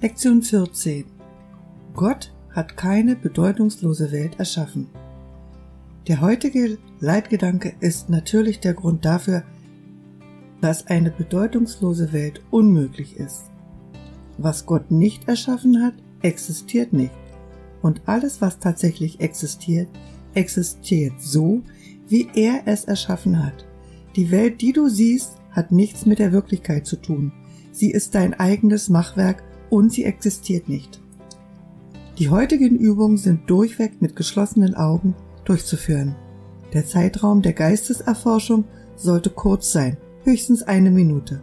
Lektion 14 Gott hat keine bedeutungslose Welt erschaffen. Der heutige Leitgedanke ist natürlich der Grund dafür, dass eine bedeutungslose Welt unmöglich ist. Was Gott nicht erschaffen hat, existiert nicht. Und alles, was tatsächlich existiert, existiert so, wie er es erschaffen hat. Die Welt, die du siehst, hat nichts mit der Wirklichkeit zu tun. Sie ist dein eigenes Machwerk und sie existiert nicht. Die heutigen Übungen sind durchweg mit geschlossenen Augen durchzuführen. Der Zeitraum der Geisteserforschung sollte kurz sein, höchstens eine Minute.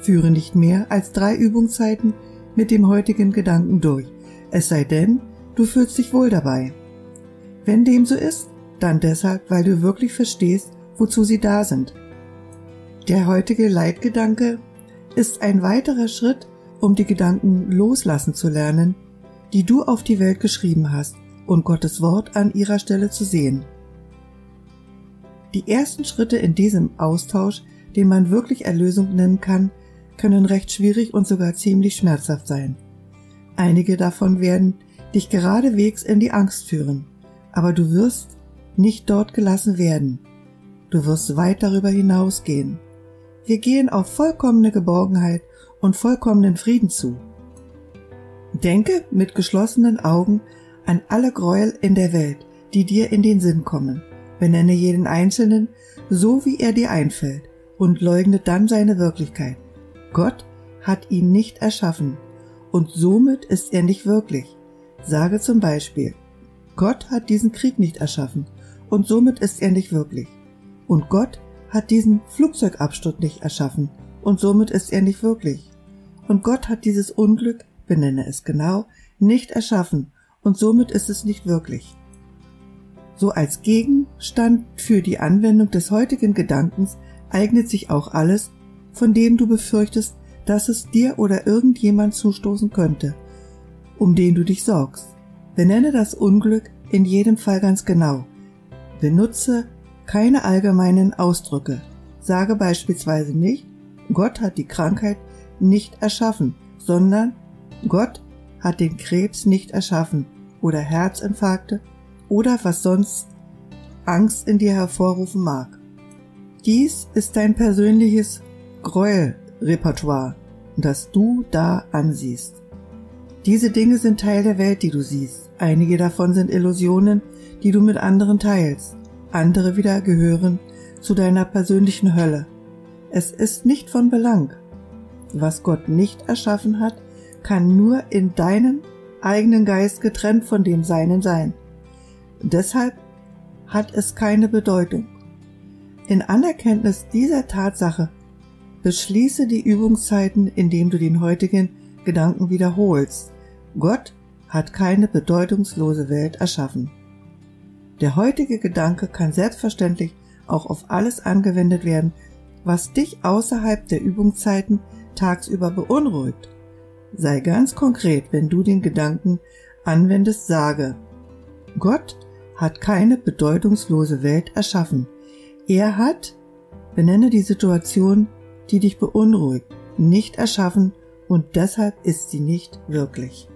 Führe nicht mehr als drei Übungszeiten mit dem heutigen Gedanken durch, es sei denn, du fühlst dich wohl dabei. Wenn dem so ist, dann deshalb, weil du wirklich verstehst, wozu sie da sind. Der heutige Leitgedanke ist ein weiterer Schritt, um die Gedanken loslassen zu lernen, die du auf die Welt geschrieben hast und Gottes Wort an ihrer Stelle zu sehen. Die ersten Schritte in diesem Austausch, den man wirklich Erlösung nennen kann, können recht schwierig und sogar ziemlich schmerzhaft sein. Einige davon werden dich geradewegs in die Angst führen, aber du wirst nicht dort gelassen werden. Du wirst weit darüber hinausgehen. Wir gehen auf vollkommene Geborgenheit und vollkommenen Frieden zu. Denke mit geschlossenen Augen an alle Gräuel in der Welt, die dir in den Sinn kommen. Benenne jeden Einzelnen so, wie er dir einfällt und leugne dann seine Wirklichkeit. Gott hat ihn nicht erschaffen und somit ist er nicht wirklich. Sage zum Beispiel, Gott hat diesen Krieg nicht erschaffen und somit ist er nicht wirklich. Und Gott hat diesen Flugzeugabsturz nicht erschaffen und somit ist er nicht wirklich. Und Gott hat dieses Unglück, benenne es genau, nicht erschaffen und somit ist es nicht wirklich. So als Gegenstand für die Anwendung des heutigen Gedankens eignet sich auch alles, von dem du befürchtest, dass es dir oder irgendjemand zustoßen könnte, um den du dich sorgst. Benenne das Unglück in jedem Fall ganz genau. Benutze keine allgemeinen Ausdrücke. Sage beispielsweise nicht, Gott hat die Krankheit nicht erschaffen, sondern Gott hat den Krebs nicht erschaffen oder Herzinfarkte oder was sonst Angst in dir hervorrufen mag. Dies ist dein persönliches Gräuelrepertoire, das du da ansiehst. Diese Dinge sind Teil der Welt, die du siehst. Einige davon sind Illusionen, die du mit anderen teilst. Andere wieder gehören zu deiner persönlichen Hölle. Es ist nicht von Belang. Was Gott nicht erschaffen hat, kann nur in deinem eigenen Geist getrennt von dem Seinen sein. Deshalb hat es keine Bedeutung. In Anerkenntnis dieser Tatsache beschließe die Übungszeiten, indem du den heutigen Gedanken wiederholst. Gott hat keine bedeutungslose Welt erschaffen. Der heutige Gedanke kann selbstverständlich auch auf alles angewendet werden, was dich außerhalb der Übungszeiten tagsüber beunruhigt. Sei ganz konkret, wenn du den Gedanken anwendest, sage, Gott hat keine bedeutungslose Welt erschaffen. Er hat, benenne die Situation, die dich beunruhigt, nicht erschaffen und deshalb ist sie nicht wirklich.